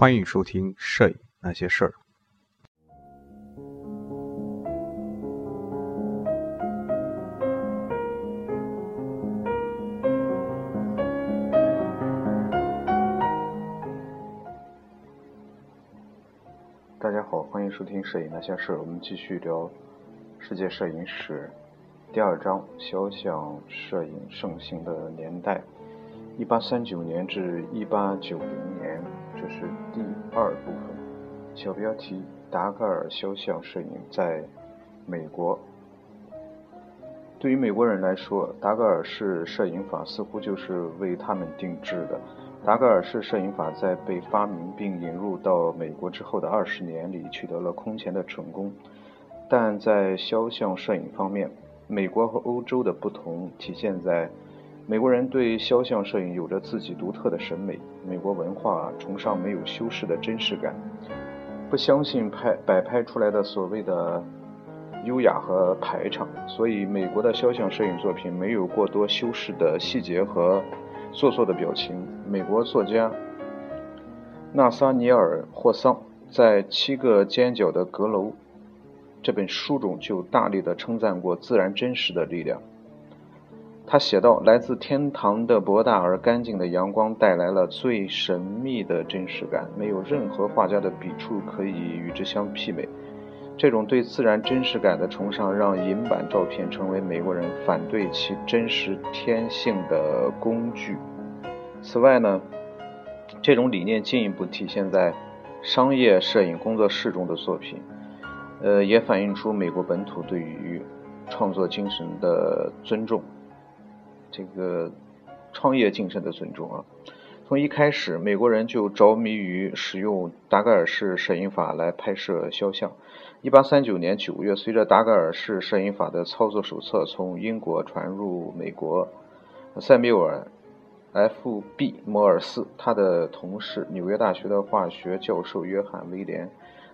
欢迎收听《摄影那些事儿》。大家好，欢迎收听《摄影那些事儿》。我们继续聊世界摄影史第二章：肖像摄影盛行的年代（一八三九年至一八九零年）。这是第二部分。小标题：达盖尔肖像摄影在美国。对于美国人来说，达盖尔式摄影法似乎就是为他们定制的。达盖尔式摄影法在被发明并引入到美国之后的二十年里取得了空前的成功，但在肖像摄影方面，美国和欧洲的不同体现在美国人对肖像摄影有着自己独特的审美。美国文化崇尚没有修饰的真实感，不相信拍摆拍出来的所谓的优雅和排场，所以美国的肖像摄影作品没有过多修饰的细节和。做作的表情。美国作家纳萨尼尔·霍桑在《七个尖角的阁楼》这本书中就大力地称赞过自然真实的力量。他写道：“来自天堂的博大而干净的阳光带来了最神秘的真实感，没有任何画家的笔触可以与之相媲美。”这种对自然真实感的崇尚，让银版照片成为美国人反对其真实天性的工具。此外呢，这种理念进一步体现在商业摄影工作室中的作品，呃，也反映出美国本土对于创作精神的尊重，这个创业精神的尊重啊。从一开始，美国人就着迷于使用达盖尔式摄影法来拍摄肖像。一八三九年九月，随着达盖尔式摄影法的操作手册从英国传入美国，塞缪尔 ·F·B· 摩尔斯，他的同事，纽约大学的化学教授约翰·威廉·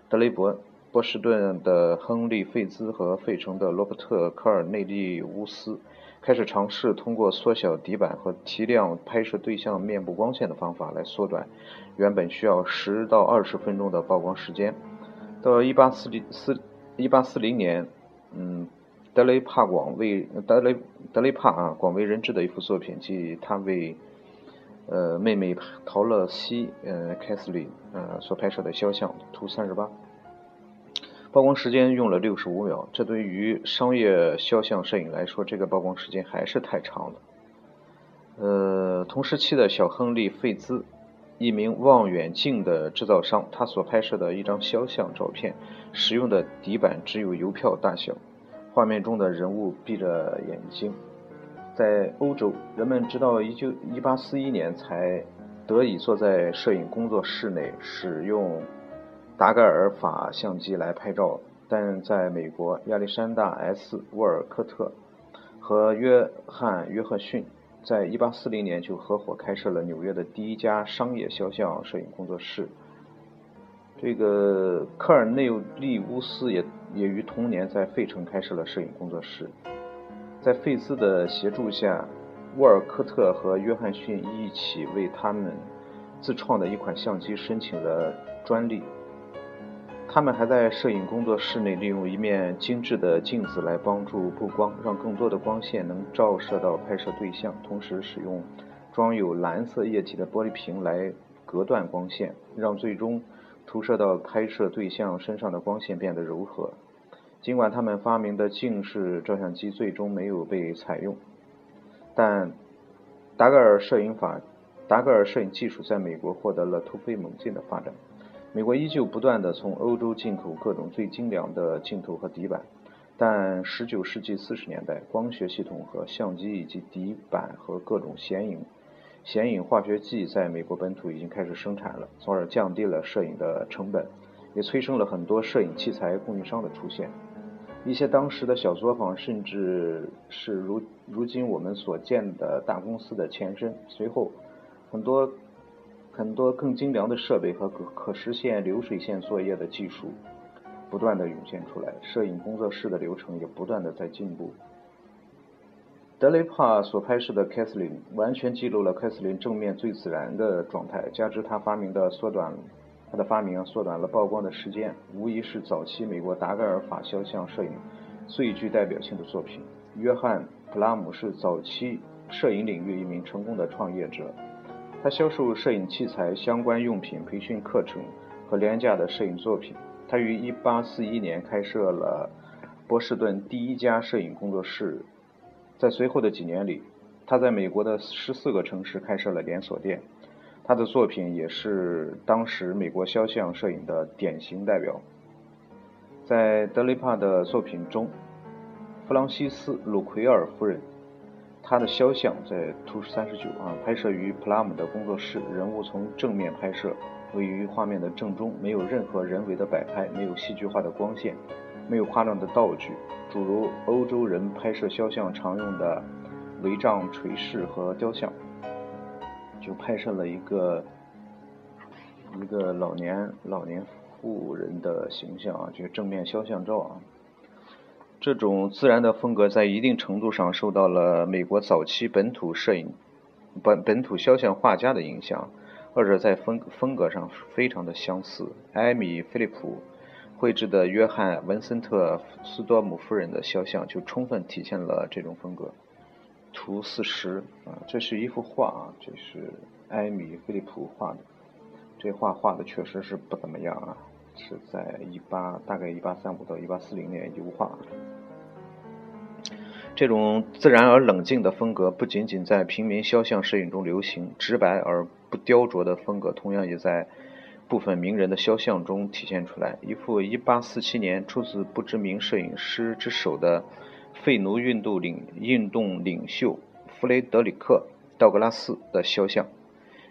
德雷伯，波士顿的亨利·费兹和费城的罗伯特·科尔内利乌斯。开始尝试通过缩小底板和提亮拍摄对象面部光线的方法来缩短原本需要十到二十分钟的曝光时间。到一八四零四一八四零年，嗯，德雷帕广为德雷德雷帕啊广为人知的一幅作品，即他为呃妹妹陶乐西呃凯瑟琳呃所拍摄的肖像图三十八。曝光时间用了六十五秒，这对于商业肖像摄影来说，这个曝光时间还是太长了。呃，同时期的小亨利·费兹，一名望远镜的制造商，他所拍摄的一张肖像照片，使用的底板只有邮票大小，画面中的人物闭着眼睛。在欧洲，人们直到一九一八四一年才得以坐在摄影工作室内使用。达盖尔法相机来拍照，但在美国，亚历山大 ·S· 沃尔科特和约翰·约翰逊在1840年就合伙开设了纽约的第一家商业肖像摄影工作室。这个科尔内利乌斯也也于同年在费城开设了摄影工作室。在费斯的协助下，沃尔科特和约翰逊一起为他们自创的一款相机申请了专利。他们还在摄影工作室内利用一面精致的镜子来帮助布光，让更多的光线能照射到拍摄对象。同时，使用装有蓝色液体的玻璃瓶来隔断光线，让最终投射到拍摄对象身上的光线变得柔和。尽管他们发明的镜式照相机最终没有被采用，但达盖尔摄影法、达盖尔摄影技术在美国获得了突飞猛进的发展。美国依旧不断地从欧洲进口各种最精良的镜头和底板，但19世纪40年代，光学系统和相机以及底板和各种显影显影化学剂在美国本土已经开始生产了，从而降低了摄影的成本，也催生了很多摄影器材供应商的出现。一些当时的小作坊甚至是如如今我们所见的大公司的前身。随后，很多。很多更精良的设备和可可实现流水线作业的技术不断的涌现出来，摄影工作室的流程也不断的在进步。德雷帕所拍摄的凯瑟琳完全记录了凯瑟琳正面最自然的状态，加之他发明的缩短他的发明缩短了曝光的时间，无疑是早期美国达盖尔法肖像摄影最具代表性的作品。约翰·普拉姆是早期摄影领域一名成功的创业者，他销售摄影器材、相关用品、培训课程和廉价的摄影作品。他于1841年开设了波士顿第一家摄影工作室，在随后的几年里，他在美国的十四个城市开设了连锁店。他的作品也是当时美国肖像摄影的典型代表。在德雷帕的作品中，弗朗西斯·鲁奎尔夫人，他的肖像在图三十九啊，拍摄于普拉姆的工作室。人物从正面拍摄，位于画面的正中，没有任何人为的摆拍，没有戏剧化的光线，没有夸张的道具，诸如欧洲人拍摄肖像常用的帷帐垂饰和雕像。就拍摄了一个一个老年老年妇人的形象啊，就是正面肖像照啊。这种自然的风格在一定程度上受到了美国早期本土摄影本本土肖像画家的影响，二者在风风格上非常的相似。艾米·菲利普绘制的约翰·文森特·斯多姆夫人的肖像就充分体现了这种风格。图四十啊，这是一幅画啊，这是埃米·菲利普画的。这画画的确实是不怎么样啊，是在一八大概一八三五到一八四零年油画。这种自然而冷静的风格不仅仅在平民肖像摄影中流行，直白而不雕琢的风格同样也在部分名人的肖像中体现出来。一幅一八四七年出自不知名摄影师之手的。废奴运动领运动领袖弗雷德里克·道格拉斯的肖像，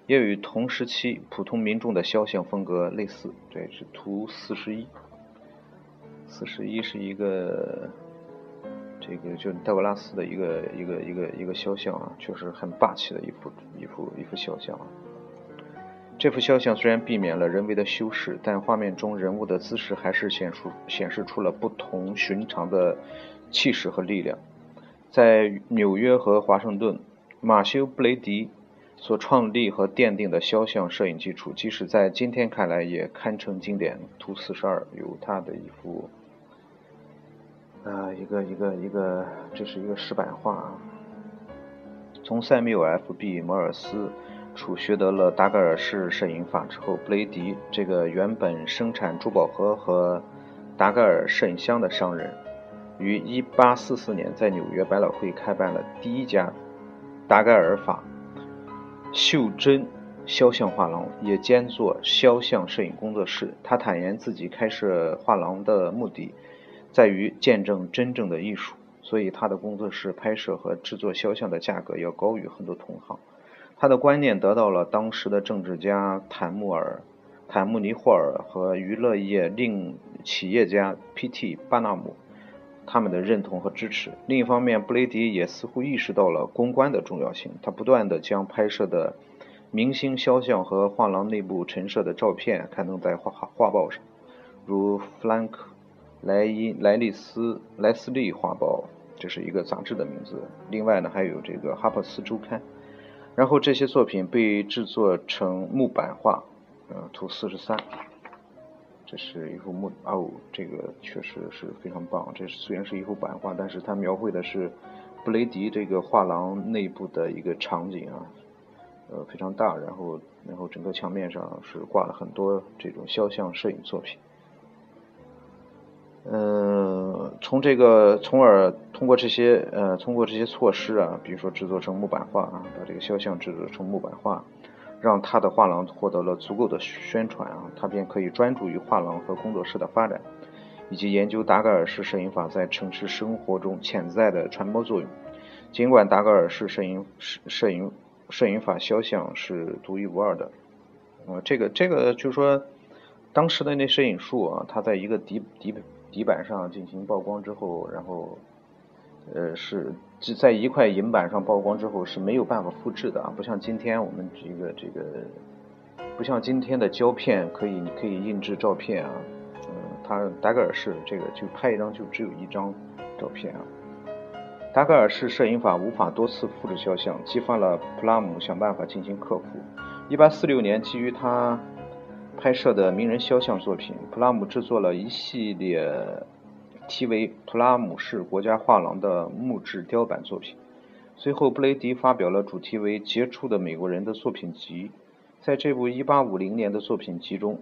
也与同时期普通民众的肖像风格类似。这是图四十一，四十一是一个这个就道格拉斯的一个一个一个一个肖像啊，确实很霸气的一幅一幅一幅肖像啊。这幅肖像虽然避免了人为的修饰，但画面中人物的姿势还是显出显示出了不同寻常的。气势和力量，在纽约和华盛顿，马修·布雷迪所创立和奠定的肖像摄影基础，即使在今天看来也堪称经典。图四十二有他的一幅，啊，一个一个一个，这是一个石板画。从塞缪尔 ·F·B· 摩尔斯处学得了达盖尔式摄影法之后，布雷迪这个原本生产珠宝盒和达盖尔摄影箱的商人。于1844年在纽约百老汇开办了第一家达盖尔法袖珍肖像画廊，也兼做肖像摄影工作室。他坦言自己开设画廊的目的在于见证真正的艺术，所以他的工作室拍摄和制作肖像的价格要高于很多同行。他的观念得到了当时的政治家坦穆尔、坦穆尼霍尔和娱乐业另企业家 P.T. 巴纳姆。他们的认同和支持。另一方面，布雷迪也似乎意识到了公关的重要性。他不断地将拍摄的明星肖像和画廊内部陈设的照片刊登在画画报上，如弗兰克·莱伊莱利斯莱斯利画报，这是一个杂志的名字。另外呢，还有这个《哈珀斯周刊》。然后这些作品被制作成木板画，呃，图四十三。这是一幅木哦，这个确实是非常棒。这虽然是一幅版画，但是它描绘的是布雷迪这个画廊内部的一个场景啊，呃，非常大。然后，然后整个墙面上是挂了很多这种肖像摄影作品。嗯，从这个，从而通过这些呃，通过这些措施啊，比如说制作成木板画啊，把这个肖像制作成木板画。让他的画廊获得了足够的宣传啊，他便可以专注于画廊和工作室的发展，以及研究达盖尔式摄影法在城市生活中潜在的传播作用。尽管达盖尔式摄影摄摄影摄影法肖像是独一无二的，呃，这个这个就是说，当时的那摄影术啊，它在一个底底底板上进行曝光之后，然后。呃，是只在一块银板上曝光之后是没有办法复制的啊，不像今天我们这个这个，不像今天的胶片可以你可以印制照片啊，嗯，它达盖尔式这个就拍一张就只有一张照片啊。达盖尔式摄影法无法多次复制肖像，激发了普拉姆想办法进行克服。1846年，基于他拍摄的名人肖像作品，普拉姆制作了一系列题为《普拉姆是国家画廊》的木质雕版作品。随后，布雷迪发表了主题为《杰出的美国人》的作品集。在这部1850年的作品集中，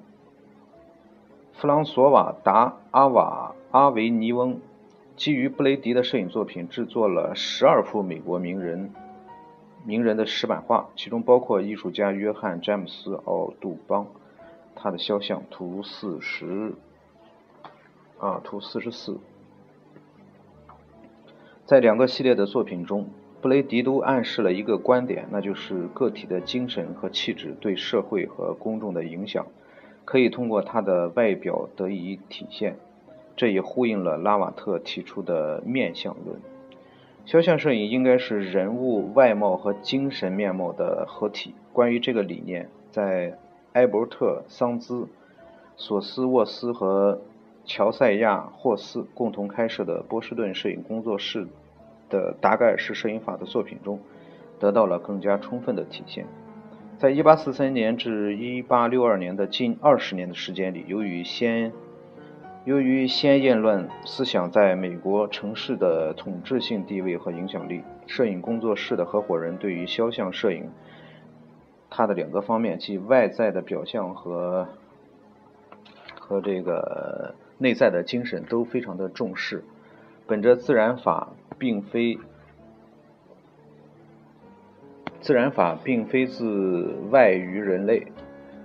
弗朗索瓦·达·阿瓦阿维尼翁基于布雷迪的摄影作品制作了十二幅美国名人名人的石版画，其中包括艺术家约翰·詹姆斯·奥杜邦他的肖像图四十啊图四十四。在两个系列的作品中。布雷迪都暗示了一个观点，那就是个体的精神和气质对社会和公众的影响，可以通过他的外表得以体现。这也呼应了拉瓦特提出的面相论。肖像摄影应该是人物外貌和精神面貌的合体。关于这个理念，在埃伯特·桑兹、索斯沃斯和乔赛亚·霍斯共同开设的波士顿摄影工作室。的达盖尔式摄影法的作品中，得到了更加充分的体现。在1843年至1862年的近二十年的时间里，由于先由于先验论思想在美国城市的统治性地位和影响力，摄影工作室的合伙人对于肖像摄影它的两个方面，即外在的表象和和这个内在的精神都非常的重视。本着自然法。并非自然法，并非自外于人类，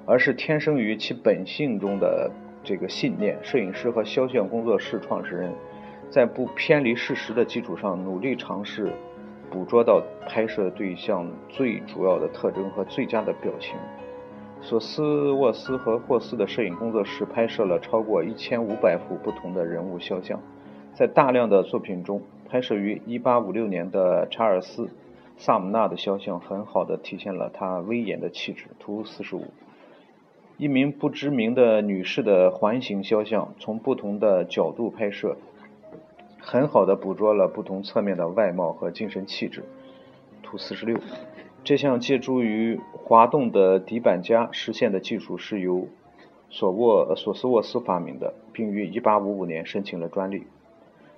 而是天生于其本性中的这个信念。摄影师和肖像工作室创始人，在不偏离事实的基础上，努力尝试捕捉到拍摄对象最主要的特征和最佳的表情。索斯沃斯和霍斯的摄影工作室拍摄了超过一千五百幅不同的人物肖像，在大量的作品中。拍摄于1856年的查尔斯·萨姆纳的肖像，很好的体现了他威严的气质。图45，一名不知名的女士的环形肖像，从不同的角度拍摄，很好的捕捉了不同侧面的外貌和精神气质。图46，这项借助于滑动的底板夹实现的技术是由索沃索斯沃斯发明的，并于1855年申请了专利。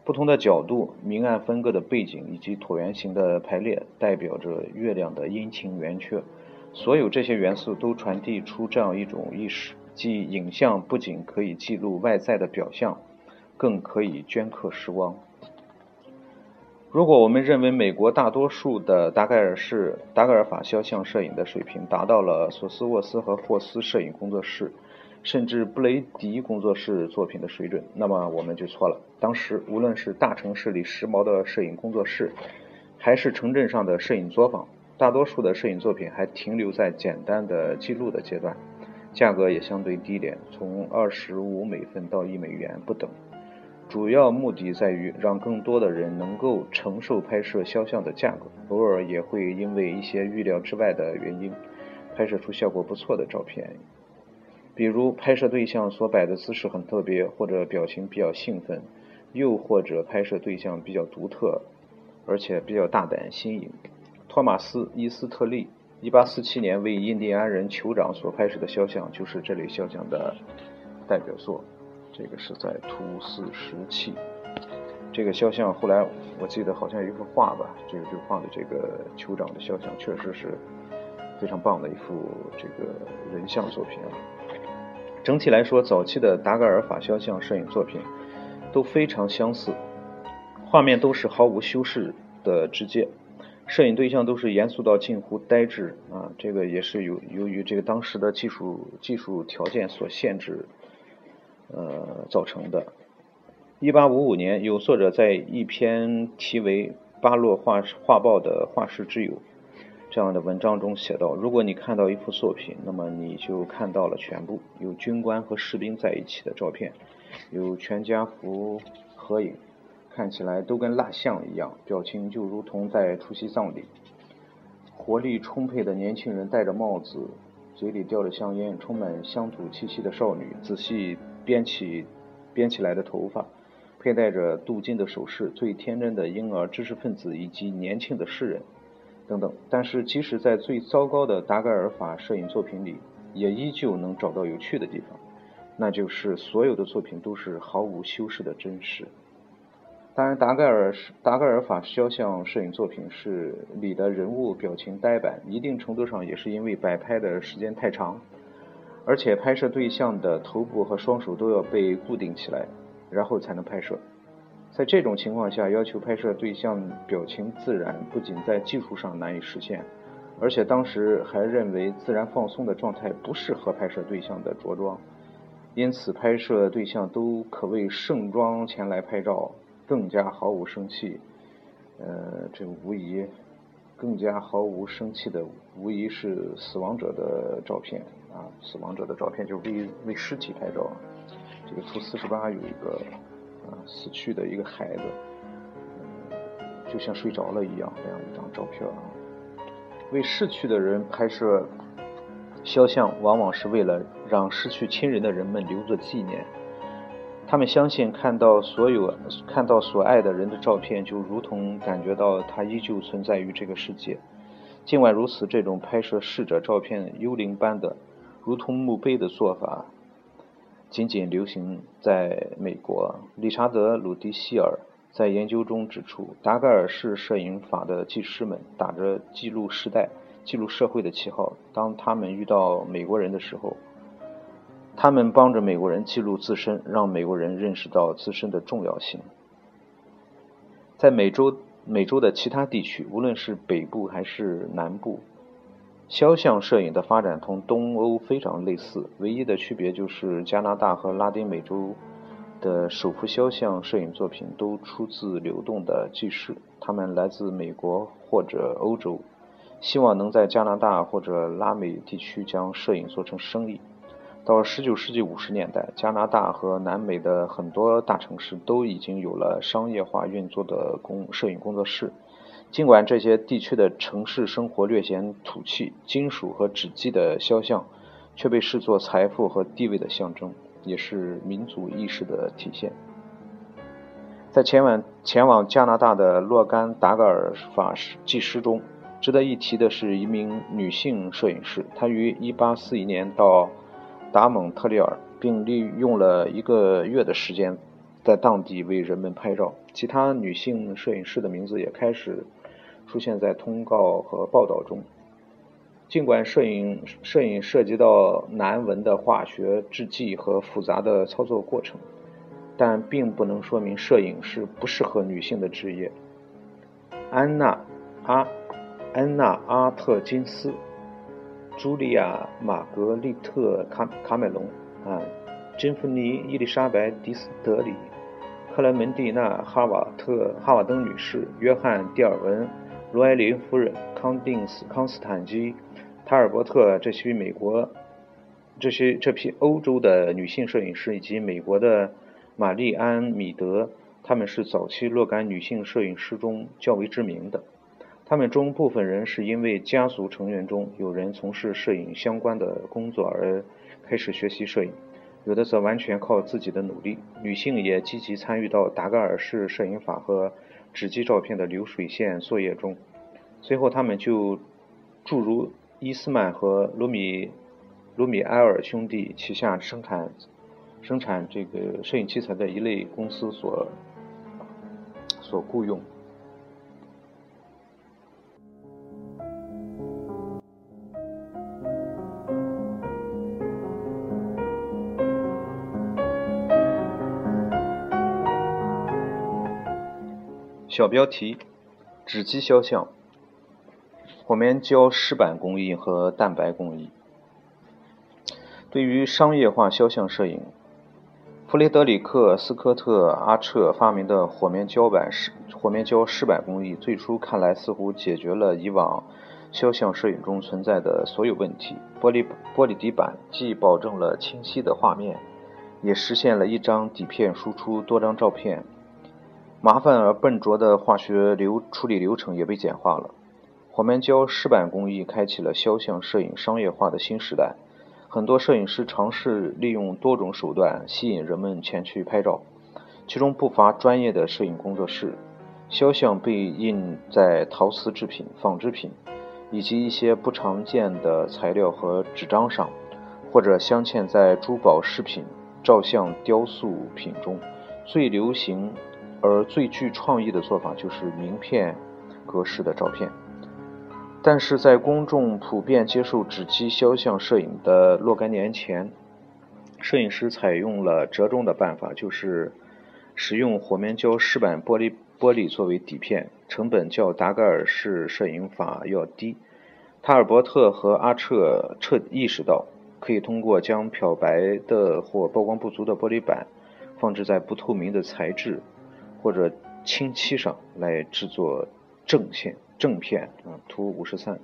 不同的角度、明暗分割的背景以及椭圆形的排列，代表着月亮的阴晴圆缺。所有这些元素都传递出这样一种意识：即影像不仅可以记录外在的表象，更可以镌刻时光。如果我们认为美国大多数的达盖尔式达盖尔法肖像摄影的水平达到了索斯沃斯和霍斯摄影工作室，甚至布雷迪工作室作品的水准，那么我们就错了。当时，无论是大城市里时髦的摄影工作室，还是城镇上的摄影作坊，大多数的摄影作品还停留在简单的记录的阶段，价格也相对低廉，从二十五美分到一美元不等。主要目的在于让更多的人能够承受拍摄肖像的价格，偶尔也会因为一些预料之外的原因，拍摄出效果不错的照片。比如拍摄对象所摆的姿势很特别，或者表情比较兴奋，又或者拍摄对象比较独特，而且比较大胆新颖。托马斯·伊斯特利1847年为印第安人酋长所拍摄的肖像，就是这类肖像的代表作。这个是在图四时期。这个肖像后来我记得好像有一幅画吧，这个就画的这个酋长的肖像，确实是非常棒的一幅这个人像作品啊。整体来说，早期的达格尔法肖像摄影作品都非常相似，画面都是毫无修饰的直接，摄影对象都是严肃到近乎呆滞啊。这个也是由由于这个当时的技术技术条件所限制，呃造成的。一八五五年，有作者在一篇题为《巴洛画画报》的画室之友。这样的文章中写道：如果你看到一幅作品，那么你就看到了全部。有军官和士兵在一起的照片，有全家福合影，看起来都跟蜡像一样，表情就如同在出席葬礼。活力充沛的年轻人戴着帽子，嘴里叼着香烟，充满乡土气息的少女，仔细编起编起来的头发，佩戴着镀金的首饰，最天真的婴儿、知识分子以及年轻的诗人。等等，但是即使在最糟糕的达盖尔法摄影作品里，也依旧能找到有趣的地方，那就是所有的作品都是毫无修饰的真实。当然，达盖尔达盖尔法肖像摄影作品是里的人物表情呆板，一定程度上也是因为摆拍的时间太长，而且拍摄对象的头部和双手都要被固定起来，然后才能拍摄。在这种情况下，要求拍摄对象表情自然，不仅在技术上难以实现，而且当时还认为自然放松的状态不适合拍摄对象的着装，因此拍摄对象都可谓盛装前来拍照。更加毫无生气，呃，这无疑更加毫无生气的，无疑是死亡者的照片啊！死亡者的照片就为为尸体拍照。这个图四十八有一个啊死去的一个孩子，就像睡着了一样这样一张照片啊。为逝去的人拍摄肖像，往往是为了让失去亲人的人们留作纪念。他们相信看到所有看到所爱的人的照片，就如同感觉到他依旧存在于这个世界。尽管如此，这种拍摄逝者照片幽灵般的，如同墓碑的做法，仅仅流行在美国。理查德·鲁迪希尔在研究中指出，达盖尔式摄影法的技师们打着记录时代、记录社会的旗号，当他们遇到美国人的时候。他们帮着美国人记录自身，让美国人认识到自身的重要性。在美洲、美洲的其他地区，无论是北部还是南部，肖像摄影的发展同东欧非常类似，唯一的区别就是加拿大和拉丁美洲的首幅肖像摄影作品都出自流动的技师，他们来自美国或者欧洲，希望能在加拿大或者拉美地区将摄影做成生意。到19世纪50年代，加拿大和南美的很多大城市都已经有了商业化运作的工摄影工作室。尽管这些地区的城市生活略显土气，金属和纸基的肖像却被视作财富和地位的象征，也是民族意识的体现。在前往前往加拿大的若干达格尔法技师中，值得一提的是一名女性摄影师，她于1841年到。达蒙特利尔，并利用了一个月的时间，在当地为人们拍照。其他女性摄影师的名字也开始出现在通告和报道中。尽管摄影摄影涉及到难闻的化学制剂和复杂的操作过程，但并不能说明摄影是不适合女性的职业。安娜阿安娜阿特金斯。茱莉亚·玛格丽特·卡卡梅隆，啊，珍芙妮·伊丽莎白·迪斯德里，克莱门蒂娜·哈瓦特·哈瓦登女士，约翰·蒂尔文，罗埃琳夫人，康定斯康斯坦基，塔尔伯特，这些美国，这些这批欧洲的女性摄影师，以及美国的玛丽安·米德，他们是早期若干女性摄影师中较为知名的。他们中部分人是因为家族成员中有人从事摄影相关的工作而开始学习摄影，有的则完全靠自己的努力。女性也积极参与到达盖尔式摄影法和纸基照片的流水线作业中。随后，他们就诸如伊斯曼和卢米卢米埃尔兄弟旗下生产生产这个摄影器材的一类公司所所雇佣。小标题：纸基肖像、火棉胶湿板工艺和蛋白工艺。对于商业化肖像摄影，弗雷德里克·斯科特·阿彻发明的火棉胶板湿火棉胶湿板工艺，最初看来似乎解决了以往肖像摄影中存在的所有问题。玻璃玻璃底板既保证了清晰的画面，也实现了一张底片输出多张照片。麻烦而笨拙的化学流处理流程也被简化了。火棉胶湿板工艺开启了肖像摄影商业化的新时代。很多摄影师尝试利用多种手段吸引人们前去拍照，其中不乏专业的摄影工作室。肖像被印在陶瓷制品、纺织品以及一些不常见的材料和纸张上，或者镶嵌在珠宝饰品、照相雕塑品中。最流行而最具创意的做法就是名片格式的照片。但是在公众普遍接受纸基肖像摄影的若干年前，摄影师采用了折中的办法，就是使用火棉胶湿板玻璃玻璃作为底片，成本较达盖尔式摄影法要低。塔尔伯特和阿彻彻意识到，可以通过将漂白的或曝光不足的玻璃板放置在不透明的材质或者清漆上来制作正线。正片啊，图五十三，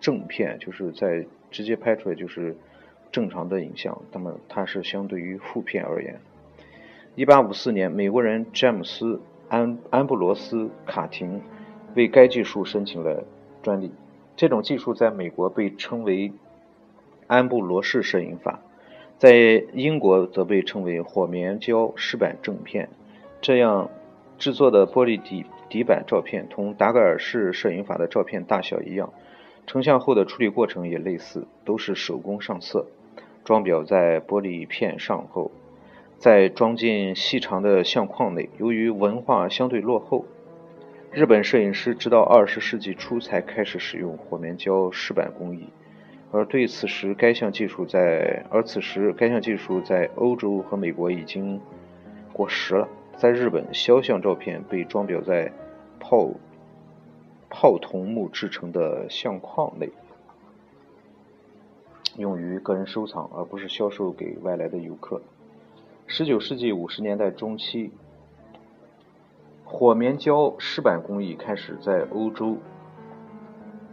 正片就是在直接拍出来就是正常的影像，那么它是相对于负片而言。一八五四年，美国人詹姆斯安安布罗斯卡廷为该技术申请了专利。这种技术在美国被称为安布罗氏摄影法，在英国则被称为火棉胶湿板正片。这样制作的玻璃底。底板照片同达盖尔式摄影法的照片大小一样，成像后的处理过程也类似，都是手工上色，装裱在玻璃片上后，再装进细长的相框内。由于文化相对落后，日本摄影师直到二十世纪初才开始使用火棉胶湿板工艺，而对此时该项技术在而此时该项技术在欧洲和美国已经过时了。在日本，肖像照片被装裱在泡泡桐木制成的相框内，用于个人收藏，而不是销售给外来的游客。十九世纪五十年代中期，火棉胶湿板工艺开始在欧洲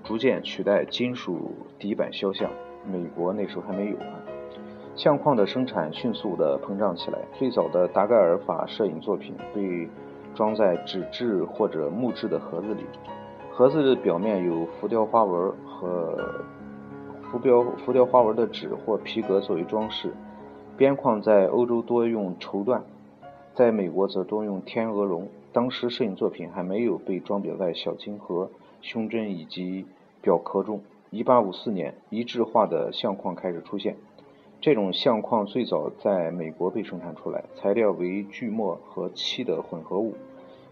逐渐取代金属底板肖像，美国那时候还没有啊。相框的生产迅速地膨胀起来。最早的达盖尔法摄影作品被装在纸质或者木质的盒子里，盒子的表面有浮雕花纹和浮雕浮雕花纹的纸或皮革作为装饰。边框在欧洲多用绸缎，在美国则多用天鹅绒。当时摄影作品还没有被装裱在小金盒、胸针以及表壳中。1854年，一致化的相框开始出现。这种相框最早在美国被生产出来，材料为锯末和漆的混合物。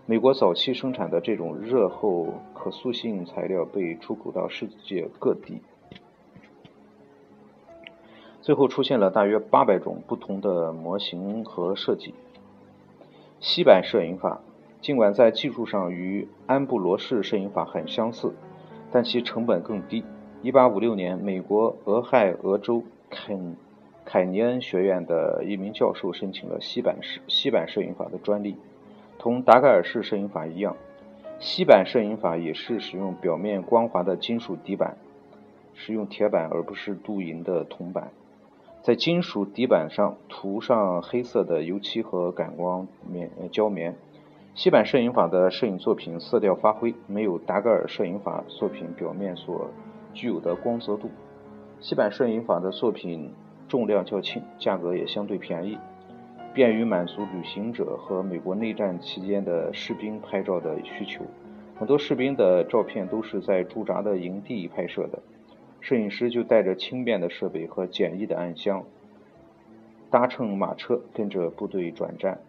美国早期生产的这种热后可塑性材料被出口到世界各地。最后出现了大约八百种不同的模型和设计。西版摄影法尽管在技术上与安布罗式摄影法很相似，但其成本更低。1856年，美国俄亥俄州肯。凯尼恩学院的一名教授申请了锡板式锡板摄影法的专利，同达盖尔式摄影法一样，锡板摄影法也是使用表面光滑的金属底板，使用铁板而不是镀银的铜板，在金属底板上涂上黑色的油漆和感光棉胶棉。锡板摄影法的摄影作品色调发挥没有达盖尔摄影法作品表面所具有的光泽度，锡板摄影法的作品。重量较轻，价格也相对便宜，便于满足旅行者和美国内战期间的士兵拍照的需求。很多士兵的照片都是在驻扎的营地拍摄的，摄影师就带着轻便的设备和简易的暗箱，搭乘马车跟着部队转战，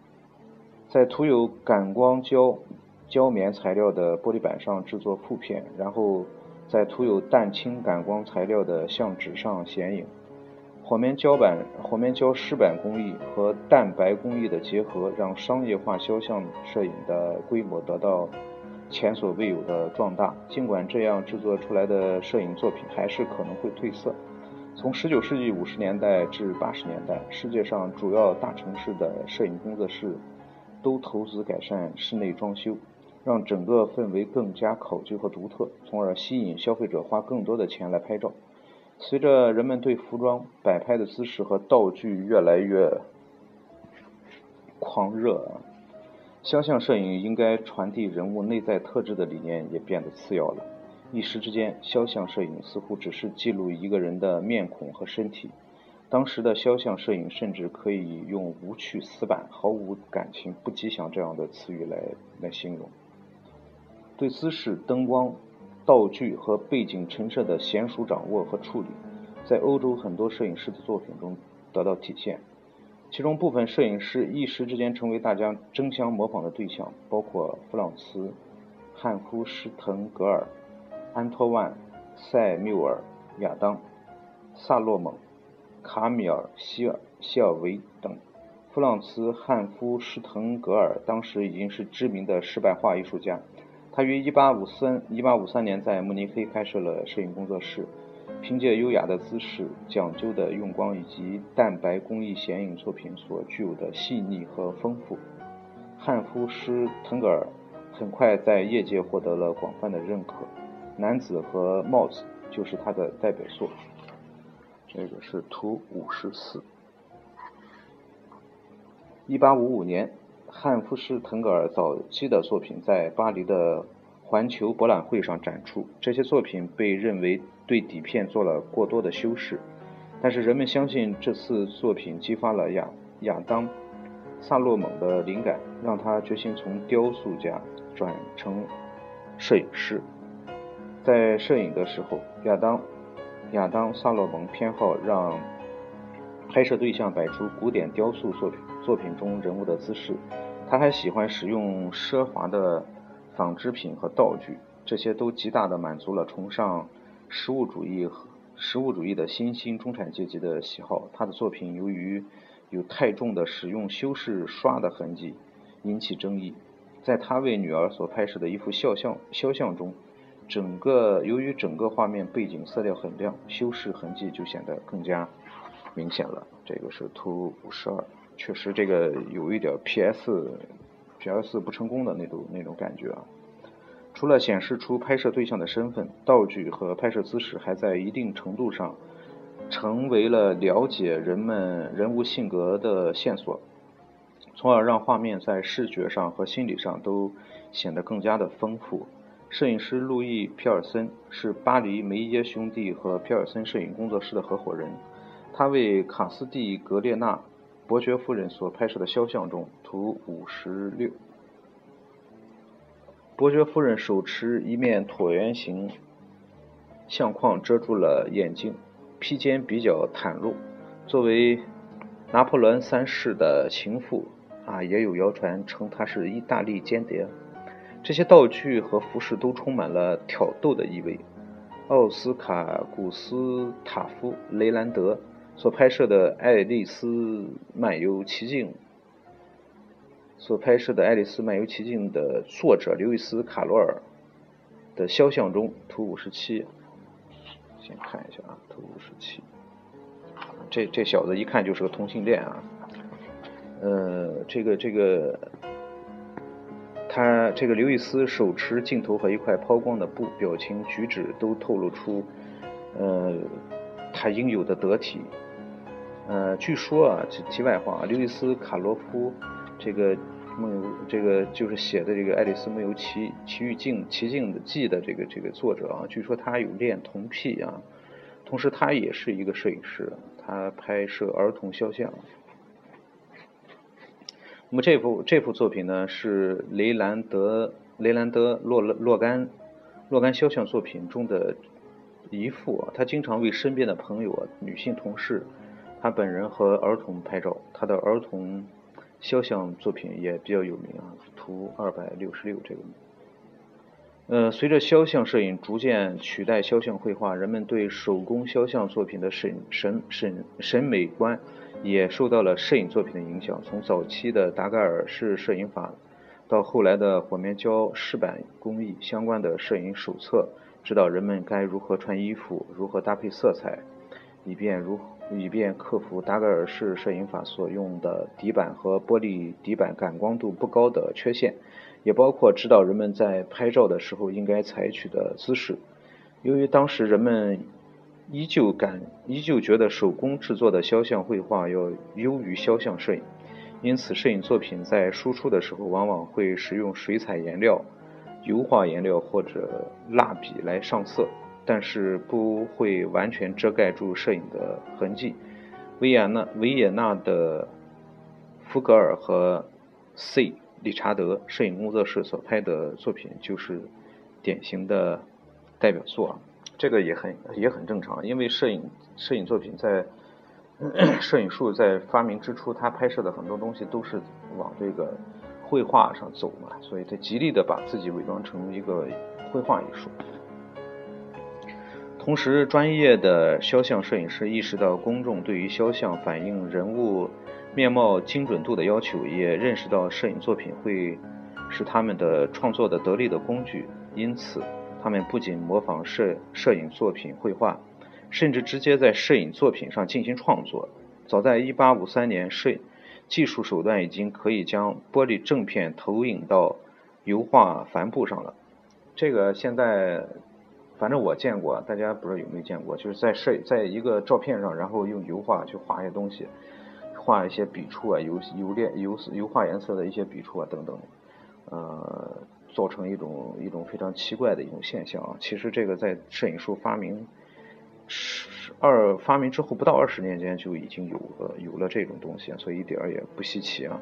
在涂有感光胶胶棉材料的玻璃板上制作负片，然后在涂有淡青感光材料的相纸上显影。火棉胶板、火棉胶湿板工艺和蛋白工艺的结合，让商业化肖像摄影的规模得到前所未有的壮大。尽管这样制作出来的摄影作品还是可能会褪色。从19世纪50年代至80年代，世界上主要大城市的摄影工作室都投资改善室内装修，让整个氛围更加考究和独特，从而吸引消费者花更多的钱来拍照。随着人们对服装摆拍的姿势和道具越来越狂热，肖像摄影应该传递人物内在特质的理念也变得次要了。一时之间，肖像摄影似乎只是记录一个人的面孔和身体。当时的肖像摄影甚至可以用“无趣、死板、毫无感情、不吉祥”这样的词语来来形容。对姿势、灯光。道具和背景陈设的娴熟掌握和处理，在欧洲很多摄影师的作品中得到体现。其中部分摄影师一时之间成为大家争相模仿的对象，包括弗朗茨、汉夫施滕格尔、安托万、塞缪尔、亚当、萨洛蒙、卡米尔、希尔、希尔维等。弗朗茨·汉夫施滕格尔当时已经是知名的失败画艺术家。他于1853 1853年在慕尼黑开设了摄影工作室，凭借优雅的姿势、讲究的用光以及蛋白工艺显影作品所具有的细腻和丰富，汉夫施滕格尔很快在业界获得了广泛的认可。男子和帽子就是他的代表作。这个是图五十四。一八五五年，汉夫施滕格尔早期的作品在巴黎的环球博览会上展出。这些作品被认为对底片做了过多的修饰，但是人们相信这次作品激发了亚亚当·萨洛蒙的灵感，让他决心从雕塑家转成摄影师。在摄影的时候，亚当亚当·萨洛蒙偏好让拍摄对象摆出古典雕塑作品。作品中人物的姿势，他还喜欢使用奢华的纺织品和道具，这些都极大地满足了崇尚实物主义和实物主义的新兴中产阶级的喜好。他的作品由于有太重的使用修饰刷的痕迹，引起争议。在他为女儿所拍摄的一幅肖像肖像中，整个由于整个画面背景色调很亮，修饰痕迹就显得更加明显了。这个是图五十二。确实，这个有一点 PS，PS 不成功的那种那种感觉啊。除了显示出拍摄对象的身份、道具和拍摄姿势，还在一定程度上成为了了解人们人物性格的线索，从而让画面在视觉上和心理上都显得更加的丰富。摄影师路易·皮尔森是巴黎梅耶兄弟和皮尔森摄影工作室的合伙人，他为卡斯蒂格列纳。伯爵夫人所拍摄的肖像中，图五十六。伯爵夫人手持一面椭圆形相框，遮住了眼睛，披肩比较袒露。作为拿破仑三世的情妇，啊，也有谣传称她是意大利间谍。这些道具和服饰都充满了挑逗的意味。奥斯卡·古斯塔夫·雷兰德。所拍摄的《爱丽丝漫游奇境》所拍摄的《爱丽丝漫游奇境》的作者刘易斯·卡罗尔的肖像中，图五十七。先看一下啊，图五十七。这这小子一看就是个同性恋啊。呃，这个这个，他这个刘易斯手持镜头和一块抛光的布，表情举止都透露出呃他应有的得体。呃，据说啊，题题外话啊，刘易斯·卡罗夫这个梦游，这个就是写的这个《爱丽丝梦游奇奇遇境奇境的记》的这个这个作者啊，据说他有恋童癖啊，同时他也是一个摄影师，他拍摄儿童肖像。那么这幅这幅作品呢，是雷兰德雷兰德洛洛干洛干肖像作品中的一幅啊，他经常为身边的朋友啊，女性同事。他本人和儿童拍照，他的儿童肖像作品也比较有名啊。图二百六十六这个，呃，随着肖像摄影逐渐取代肖像绘画，人们对手工肖像作品的审审审审美观也受到了摄影作品的影响。从早期的达盖尔式摄影法，到后来的火棉胶饰板工艺相关的摄影手册，指导人们该如何穿衣服，如何搭配色彩，以便如。以便克服达盖尔式摄影法所用的底板和玻璃底板感光度不高的缺陷，也包括指导人们在拍照的时候应该采取的姿势。由于当时人们依旧感依旧觉得手工制作的肖像绘画要优于肖像摄影，因此摄影作品在输出的时候往往会使用水彩颜料、油画颜料或者蜡笔来上色。但是不会完全遮盖住摄影的痕迹。维也纳维也纳的福格尔和 C 理查德摄影工作室所拍的作品就是典型的代表作。这个也很也很正常，因为摄影摄影作品在摄影术在发明之初，它拍摄的很多东西都是往这个绘画上走嘛，所以他极力的把自己伪装成一个绘画艺术。同时，专业的肖像摄影师意识到公众对于肖像反映人物面貌精准度的要求，也认识到摄影作品会是他们的创作的得力的工具，因此，他们不仅模仿摄摄影作品绘画，甚至直接在摄影作品上进行创作。早在1853年，摄技术手段已经可以将玻璃正片投影到油画帆布上了。这个现在。反正我见过，大家不知道有没有见过，就是在摄在一个照片上，然后用油画去画一些东西，画一些笔触啊，油油炼油油画颜色的一些笔触啊等等，呃，造成一种一种非常奇怪的一种现象啊。其实这个在摄影术发明十二发明之后不到二十年间就已经有了有了这种东西，所以一点儿也不稀奇啊。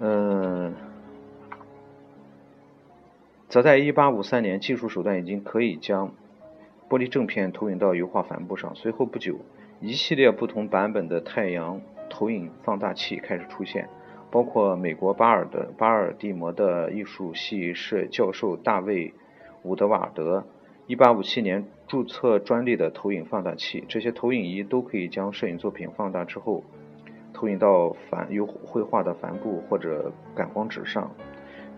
嗯。早在1853年，技术手段已经可以将玻璃正片投影到油画帆布上。随后不久，一系列不同版本的太阳投影放大器开始出现，包括美国巴尔的巴尔的摩的艺术系摄教授大卫·伍德瓦德1857年注册专利的投影放大器。这些投影仪都可以将摄影作品放大之后，投影到帆油绘画的帆布或者感光纸上。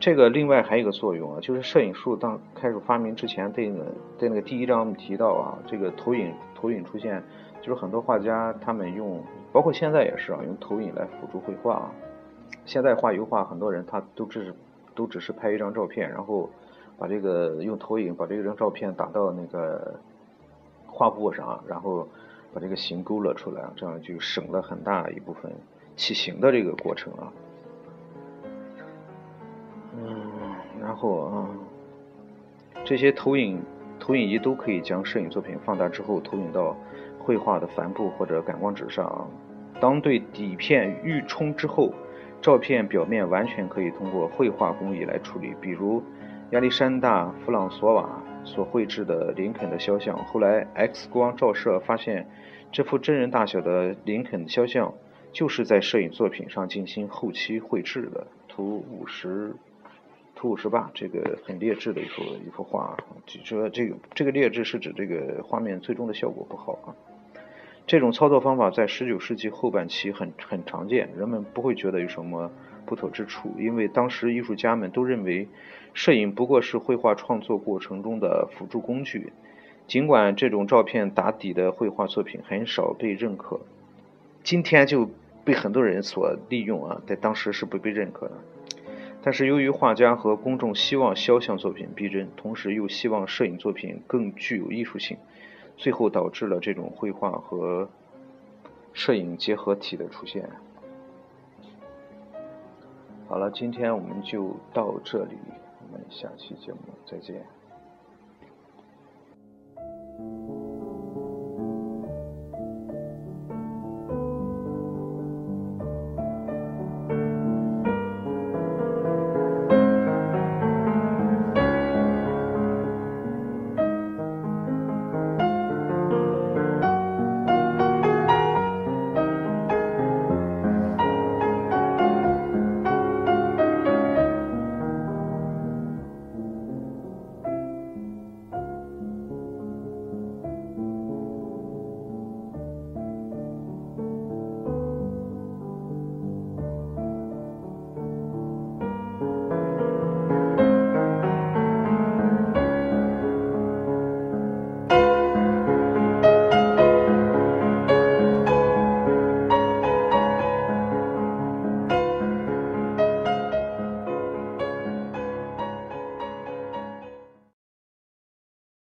这个另外还有一个作用啊，就是摄影术当开始发明之前，对那个在那个第一章我们提到啊，这个投影投影出现，就是很多画家他们用，包括现在也是啊，用投影来辅助绘画啊。现在画油画，很多人他都只是都只是拍一张照片，然后把这个用投影把这张照片打到那个画布上，然后把这个形勾勒出来，这样就省了很大一部分起形的这个过程啊。嗯然后啊，这些投影投影仪都可以将摄影作品放大之后投影到绘画的帆布或者感光纸上。当对底片预冲之后，照片表面完全可以通过绘画工艺来处理。比如亚历山大·弗朗索瓦所绘制的林肯的肖像，后来 X 光照射发现，这幅真人大小的林肯肖像就是在摄影作品上进行后期绘制的。图五十。图五十八，这个很劣质的一幅一幅画，就说这个这个劣质是指这个画面最终的效果不好啊。这种操作方法在十九世纪后半期很很常见，人们不会觉得有什么不妥之处，因为当时艺术家们都认为摄影不过是绘画创作过程中的辅助工具。尽管这种照片打底的绘画作品很少被认可，今天就被很多人所利用啊，在当时是不被认可的。但是由于画家和公众希望肖像作品逼真，同时又希望摄影作品更具有艺术性，最后导致了这种绘画和摄影结合体的出现。好了，今天我们就到这里，我们下期节目再见。